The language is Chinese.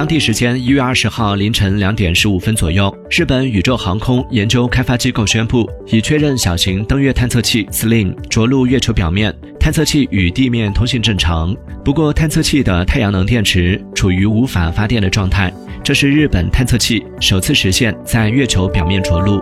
当地时间一月二十号凌晨两点十五分左右，日本宇宙航空研究开发机构宣布，已确认小型登月探测器 SLIM 着陆月球表面，探测器与地面通信正常。不过，探测器的太阳能电池处于无法发电的状态。这是日本探测器首次实现在月球表面着陆。